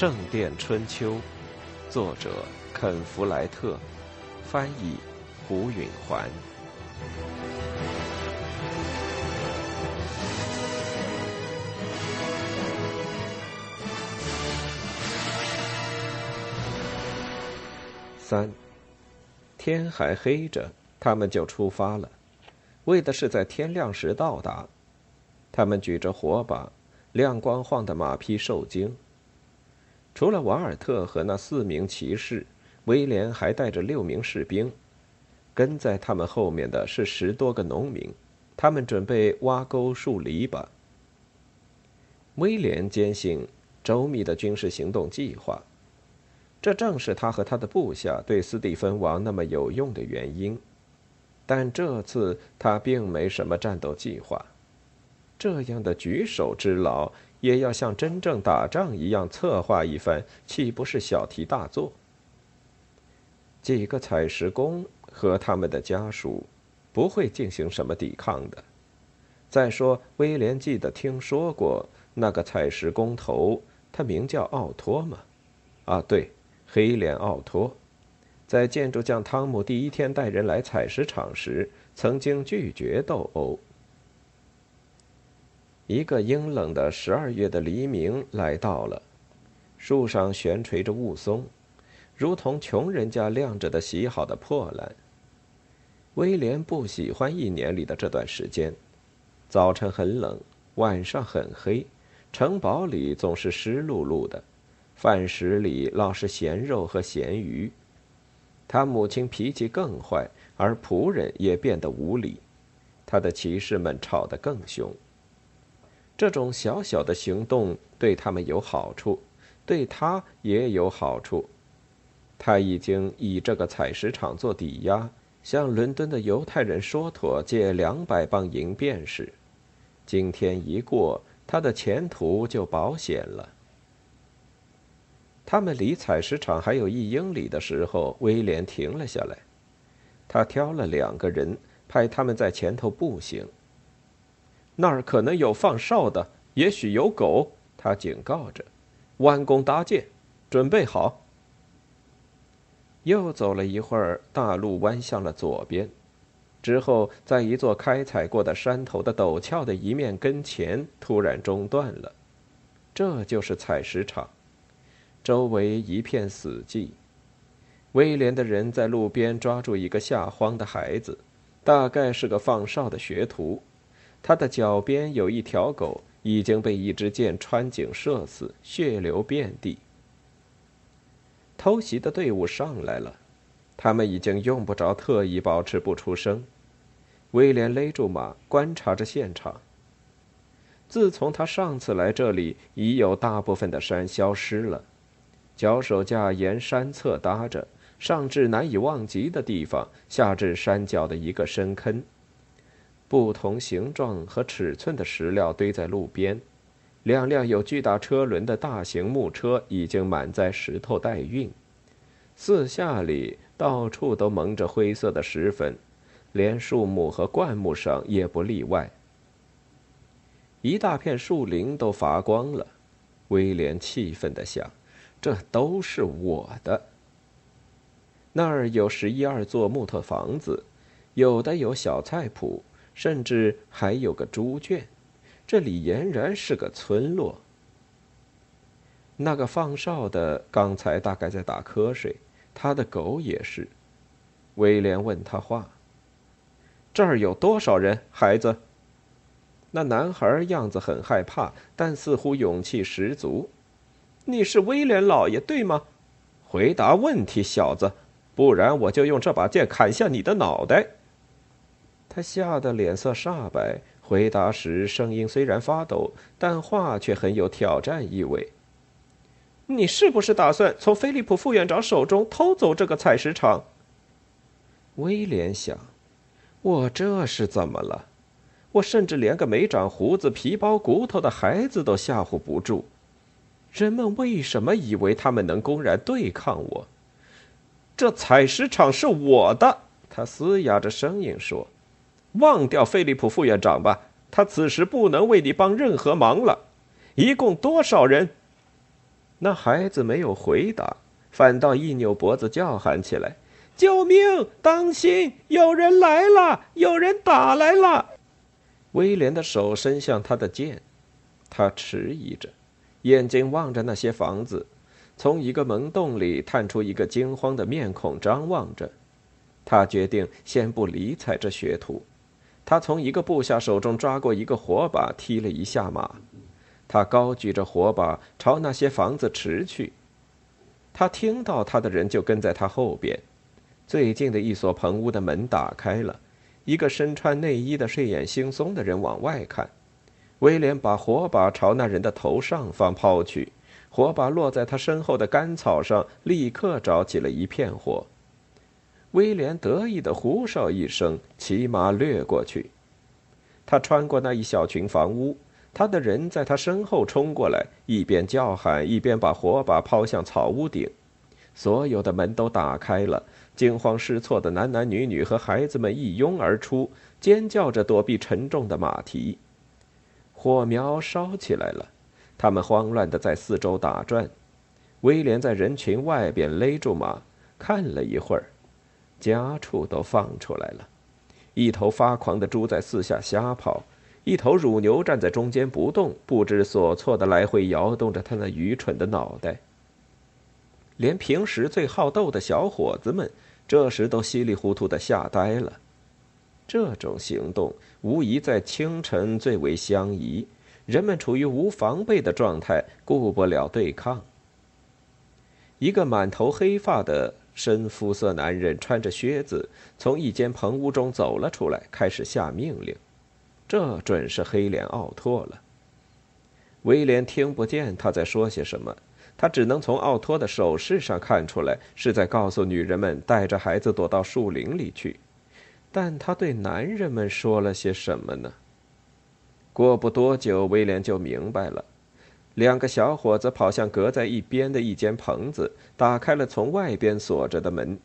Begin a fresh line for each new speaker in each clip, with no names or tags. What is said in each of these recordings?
圣殿春秋》，作者肯·弗莱特，翻译胡允环。三，天还黑着，他们就出发了，为的是在天亮时到达。他们举着火把，亮光晃的马匹受惊。除了瓦尔特和那四名骑士，威廉还带着六名士兵。跟在他们后面的是十多个农民，他们准备挖沟树篱笆。威廉坚信周密的军事行动计划，这正是他和他的部下对斯蒂芬王那么有用的原因。但这次他并没什么战斗计划。这样的举手之劳，也要像真正打仗一样策划一番，岂不是小题大做？几个采石工和他们的家属不会进行什么抵抗的。再说，威廉记得听说过那个采石工头，他名叫奥托吗？啊，对，黑脸奥托，在建筑匠汤姆第一天带人来采石场时，曾经拒绝斗殴。一个阴冷的十二月的黎明来到了，树上悬垂着雾凇，如同穷人家晾着的洗好的破烂。威廉不喜欢一年里的这段时间，早晨很冷，晚上很黑，城堡里总是湿漉漉的，饭食里老是咸肉和咸鱼。他母亲脾气更坏，而仆人也变得无礼，他的骑士们吵得更凶。这种小小的行动对他们有好处，对他也有好处。他已经以这个采石场做抵押，向伦敦的犹太人说妥借两百磅银便是。今天一过，他的前途就保险了。他们离采石场还有一英里的时候，威廉停了下来。他挑了两个人，派他们在前头步行。那儿可能有放哨的，也许有狗。他警告着：“弯弓搭箭，准备好。”又走了一会儿，大路弯向了左边，之后在一座开采过的山头的陡峭的一面跟前突然中断了。这就是采石场，周围一片死寂。威廉的人在路边抓住一个吓慌的孩子，大概是个放哨的学徒。他的脚边有一条狗，已经被一支箭穿颈射死，血流遍地。偷袭的队伍上来了，他们已经用不着特意保持不出声。威廉勒住马，观察着现场。自从他上次来这里，已有大部分的山消失了，脚手架沿山侧搭着，上至难以望及的地方，下至山脚的一个深坑。不同形状和尺寸的石料堆在路边，两辆有巨大车轮的大型木车已经满载石头待运。四下里到处都蒙着灰色的石粉，连树木和灌木上也不例外。一大片树林都发光了，威廉气愤地想：“这都是我的。”那儿有十一二座木头房子，有的有小菜谱。甚至还有个猪圈，这里俨然是个村落。那个放哨的刚才大概在打瞌睡，他的狗也是。威廉问他话：“这儿有多少人，孩子？”那男孩样子很害怕，但似乎勇气十足。“你是威廉老爷，对吗？”“回答问题，小子，不然我就用这把剑砍下你的脑袋。”他吓得脸色煞白，回答时声音虽然发抖，但话却很有挑战意味。你是不是打算从菲利普副院长手中偷走这个采石场？威廉想，我这是怎么了？我甚至连个没长胡子、皮包骨头的孩子都吓唬不住。人们为什么以为他们能公然对抗我？这采石场是我的！他嘶哑着声音说。忘掉菲利普副院长吧，他此时不能为你帮任何忙了。一共多少人？那孩子没有回答，反倒一扭脖子叫喊起来：“救命！当心！有人来了！有人打来了！”威廉的手伸向他的剑，他迟疑着，眼睛望着那些房子，从一个门洞里探出一个惊慌的面孔，张望着。他决定先不理睬这学徒。他从一个部下手中抓过一个火把，踢了一下马。他高举着火把朝那些房子驰去。他听到他的人就跟在他后边。最近的一所棚屋的门打开了。一个身穿内衣的睡眼惺忪的人往外看，威廉把火把朝那人的头上方抛去，火把落在他身后的干草上，立刻着起了一片火。威廉得意地呼哨一声，骑马掠过去。他穿过那一小群房屋，他的人在他身后冲过来，一边叫喊，一边把火把抛向草屋顶。所有的门都打开了。惊慌失措的男男女女和孩子们一拥而出，尖叫着躲避沉重的马蹄。火苗烧起来了，他们慌乱地在四周打转。威廉在人群外边勒住马，看了一会儿，家畜都放出来了。一头发狂的猪在四下瞎跑，一头乳牛站在中间不动，不知所措地来回摇动着它那愚蠢的脑袋。连平时最好斗的小伙子们。这时都稀里糊涂的吓呆了。这种行动无疑在清晨最为相宜，人们处于无防备的状态，顾不了对抗。一个满头黑发的深肤色男人穿着靴子从一间棚屋中走了出来，开始下命令。这准是黑脸奥托了。威廉听不见他在说些什么。他只能从奥托的手势上看出来，是在告诉女人们带着孩子躲到树林里去。但他对男人们说了些什么呢？过不多久，威廉就明白了。两个小伙子跑向隔在一边的一间棚子，打开了从外边锁着的门。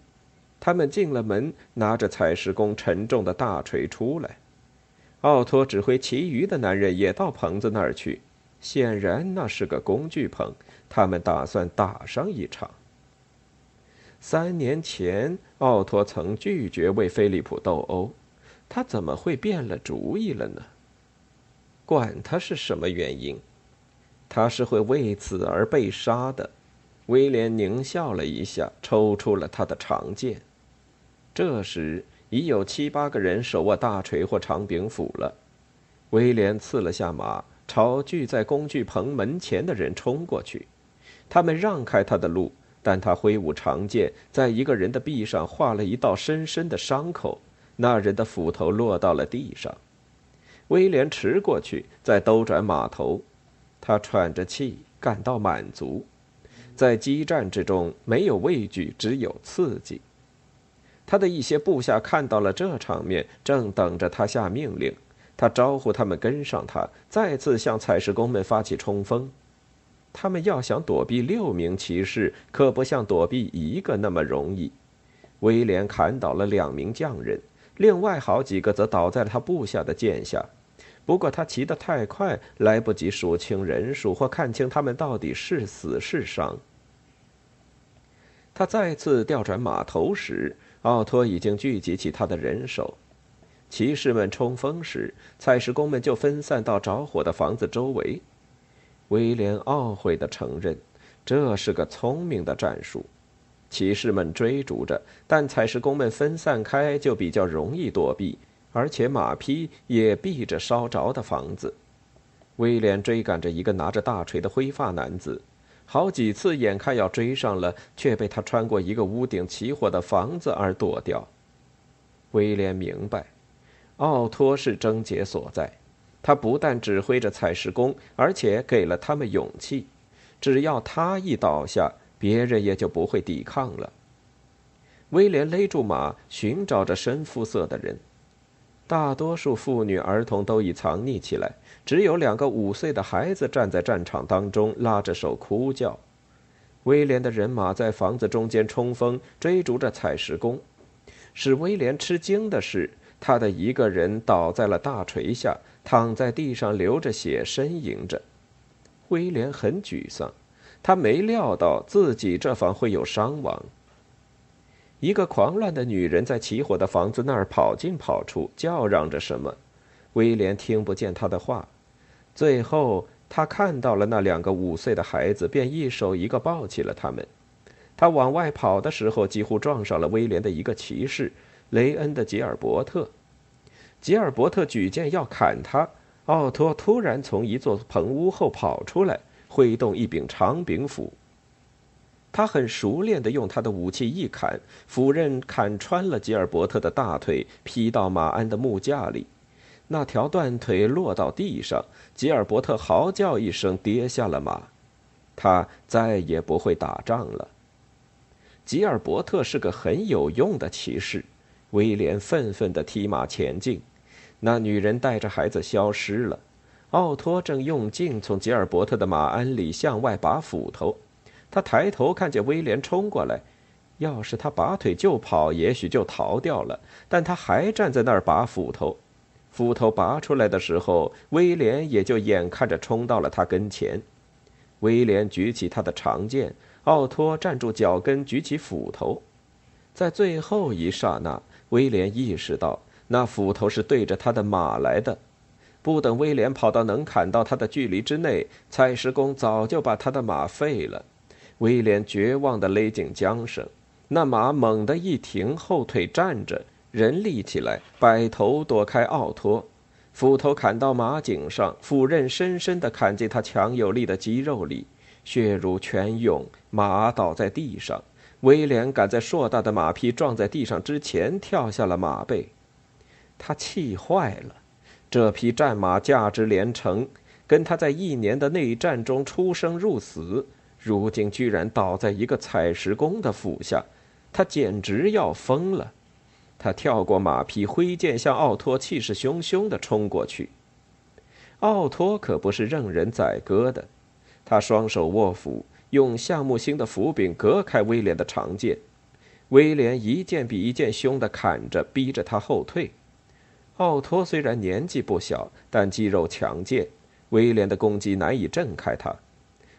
他们进了门，拿着采石工沉重的大锤出来。奥托指挥其余的男人也到棚子那儿去。显然，那是个工具棚。他们打算打上一场。三年前，奥托曾拒绝为菲利普斗殴，他怎么会变了主意了呢？管他是什么原因，他是会为此而被杀的。威廉狞笑了一下，抽出了他的长剑。这时，已有七八个人手握大锤或长柄斧了。威廉刺了下马。朝聚在工具棚门前的人冲过去，他们让开他的路，但他挥舞长剑，在一个人的臂上划了一道深深的伤口，那人的斧头落到了地上。威廉驰过去，再兜转马头，他喘着气，感到满足。在激战之中，没有畏惧，只有刺激。他的一些部下看到了这场面，正等着他下命令。他招呼他们跟上他，再次向采石工们发起冲锋。他们要想躲避六名骑士，可不像躲避一个那么容易。威廉砍倒了两名匠人，另外好几个则倒在了他部下的剑下。不过他骑得太快，来不及数清人数或看清他们到底是死是伤。他再次调转马头时，奥托已经聚集起他的人手。骑士们冲锋时，采石工们就分散到着火的房子周围。威廉懊悔地承认，这是个聪明的战术。骑士们追逐着，但采石工们分散开就比较容易躲避，而且马匹也避着烧着的房子。威廉追赶着一个拿着大锤的灰发男子，好几次眼看要追上了，却被他穿过一个屋顶起火的房子而躲掉。威廉明白。奥托是症结所在，他不但指挥着采石工，而且给了他们勇气。只要他一倒下，别人也就不会抵抗了。威廉勒住马，寻找着深肤色的人。大多数妇女、儿童都已藏匿起来，只有两个五岁的孩子站在战场当中，拉着手哭叫。威廉的人马在房子中间冲锋，追逐着采石工。使威廉吃惊的是。他的一个人倒在了大锤下，躺在地上流着血，呻吟着。威廉很沮丧，他没料到自己这方会有伤亡。一个狂乱的女人在起火的房子那儿跑进跑出，叫嚷着什么。威廉听不见她的话。最后，他看到了那两个五岁的孩子，便一手一个抱起了他们。他往外跑的时候，几乎撞上了威廉的一个骑士——雷恩的吉尔伯特。吉尔伯特举剑要砍他，奥托突然从一座棚屋后跑出来，挥动一柄长柄斧。他很熟练地用他的武器一砍，斧刃砍穿了吉尔伯特的大腿，劈到马鞍的木架里。那条断腿落到地上，吉尔伯特嚎叫一声，跌下了马。他再也不会打仗了。吉尔伯特是个很有用的骑士。威廉愤愤地踢马前进。那女人带着孩子消失了。奥托正用劲从吉尔伯特的马鞍里向外拔斧头。他抬头看见威廉冲过来，要是他拔腿就跑，也许就逃掉了。但他还站在那儿拔斧头，斧头拔出来的时候，威廉也就眼看着冲到了他跟前。威廉举起他的长剑，奥托站住脚跟，举起斧头。在最后一刹那，威廉意识到那斧头是对着他的马来的。不等威廉跑到能砍到他的距离之内，采石工早就把他的马废了。威廉绝望地勒紧缰绳，那马猛地一停，后腿站着，人立起来，摆头躲开奥托，斧头砍到马颈上，斧刃深深地砍进他强有力的肌肉里，血如泉涌，马倒在地上。威廉赶在硕大的马匹撞在地上之前跳下了马背，他气坏了，这匹战马价值连城，跟他在一年的内战中出生入死。如今居然倒在一个采石工的斧下，他简直要疯了。他跳过马匹，挥剑向奥托气势汹汹地冲过去。奥托可不是任人宰割的，他双手握斧，用橡木星的斧柄隔开威廉的长剑。威廉一剑比一剑凶地砍着，逼着他后退。奥托虽然年纪不小，但肌肉强健，威廉的攻击难以震开他。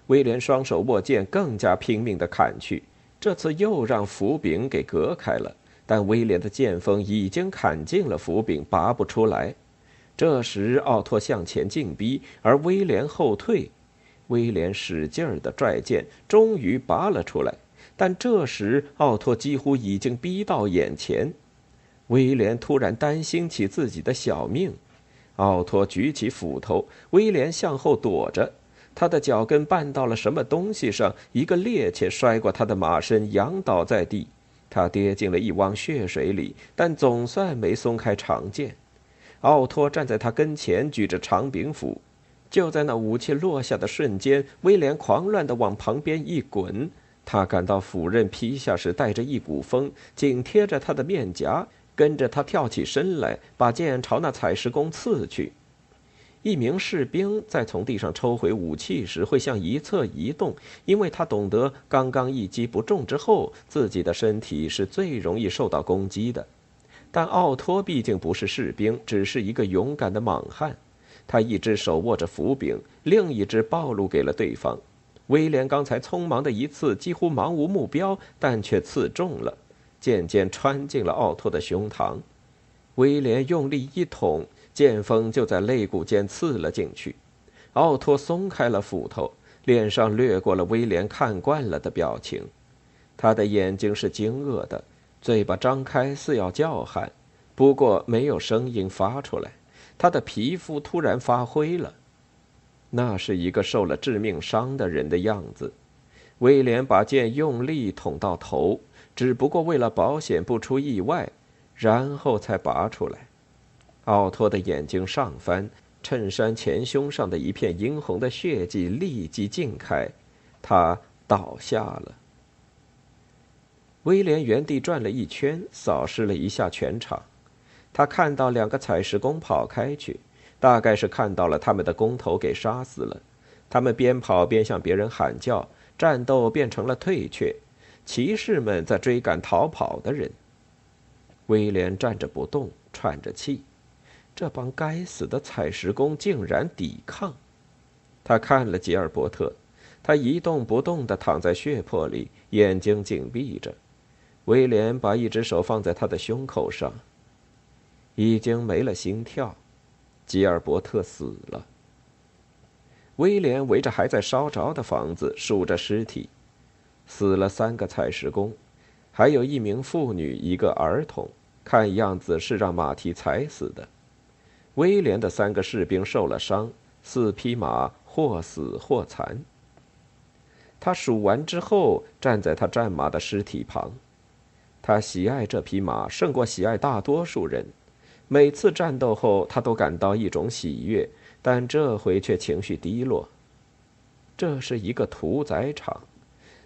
威廉双手握剑，更加拼命地砍去。这次又让斧柄给隔开了，但威廉的剑锋已经砍进了斧柄，拔不出来。这时，奥托向前进逼，而威廉后退。威廉使劲儿地拽剑，终于拔了出来。但这时，奥托几乎已经逼到眼前。威廉突然担心起自己的小命。奥托举起斧头，威廉向后躲着。他的脚跟绊到了什么东西上，一个趔趄摔过他的马身，仰倒在地。他跌进了一汪血水里，但总算没松开长剑。奥托站在他跟前，举着长柄斧。就在那武器落下的瞬间，威廉狂乱地往旁边一滚。他感到斧刃劈下时带着一股风，紧贴着他的面颊，跟着他跳起身来，把剑朝那采石工刺去。一名士兵在从地上抽回武器时会向一侧移动，因为他懂得刚刚一击不中之后，自己的身体是最容易受到攻击的。但奥托毕竟不是士兵，只是一个勇敢的莽汉。他一只手握着斧柄，另一只暴露给了对方。威廉刚才匆忙的一刺几乎盲无目标，但却刺中了，渐渐穿进了奥托的胸膛。威廉用力一捅。剑锋就在肋骨间刺了进去，奥托松开了斧头，脸上掠过了威廉看惯了的表情，他的眼睛是惊愕的，嘴巴张开似要叫喊，不过没有声音发出来。他的皮肤突然发灰了，那是一个受了致命伤的人的样子。威廉把剑用力捅到头，只不过为了保险不出意外，然后才拔出来。奥托的眼睛上翻，衬衫前胸上的一片殷红的血迹立即浸开，他倒下了。威廉原地转了一圈，扫视了一下全场，他看到两个采石工跑开去，大概是看到了他们的工头给杀死了。他们边跑边向别人喊叫，战斗变成了退却，骑士们在追赶逃跑的人。威廉站着不动，喘着气。这帮该死的采石工竟然抵抗！他看了吉尔伯特，他一动不动地躺在血泊里，眼睛紧闭着。威廉把一只手放在他的胸口上。已经没了心跳，吉尔伯特死了。威廉围着还在烧着的房子数着尸体，死了三个采石工，还有一名妇女，一个儿童，看样子是让马蹄踩死的。威廉的三个士兵受了伤，四匹马或死或残。他数完之后，站在他战马的尸体旁。他喜爱这匹马，胜过喜爱大多数人。每次战斗后，他都感到一种喜悦，但这回却情绪低落。这是一个屠宰场，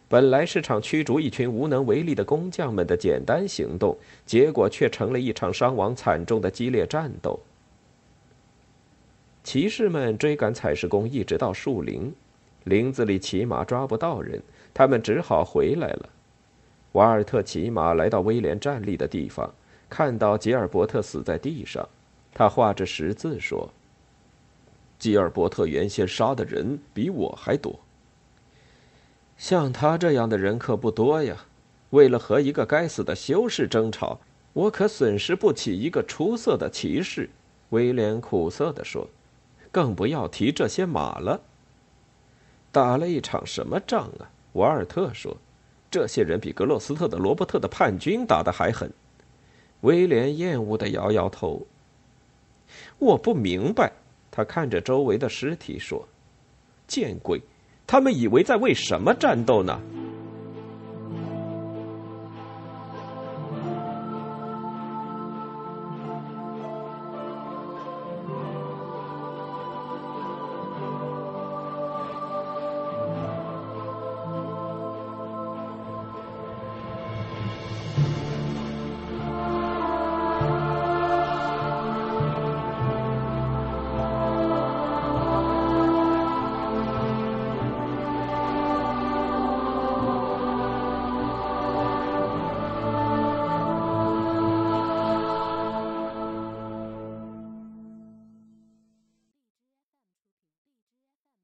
本来是场驱逐一群无能为力的工匠们的简单行动，结果却成了一场伤亡惨重的激烈战斗。骑士们追赶采石工一直到树林，林子里骑马抓不到人，他们只好回来了。瓦尔特骑马来到威廉站立的地方。看到吉尔伯特死在地上，他画着十字说：“吉尔伯特原先杀的人比我还多。像他这样的人可不多呀。为了和一个该死的修士争吵，我可损失不起一个出色的骑士。”威廉苦涩地说，“更不要提这些马了。打了一场什么仗啊？”瓦尔特说，“这些人比格洛斯特的罗伯特的叛军打得还狠。”威廉厌恶的摇摇头。我不明白，他看着周围的尸体说：“见鬼，他们以为在为什么战斗呢？”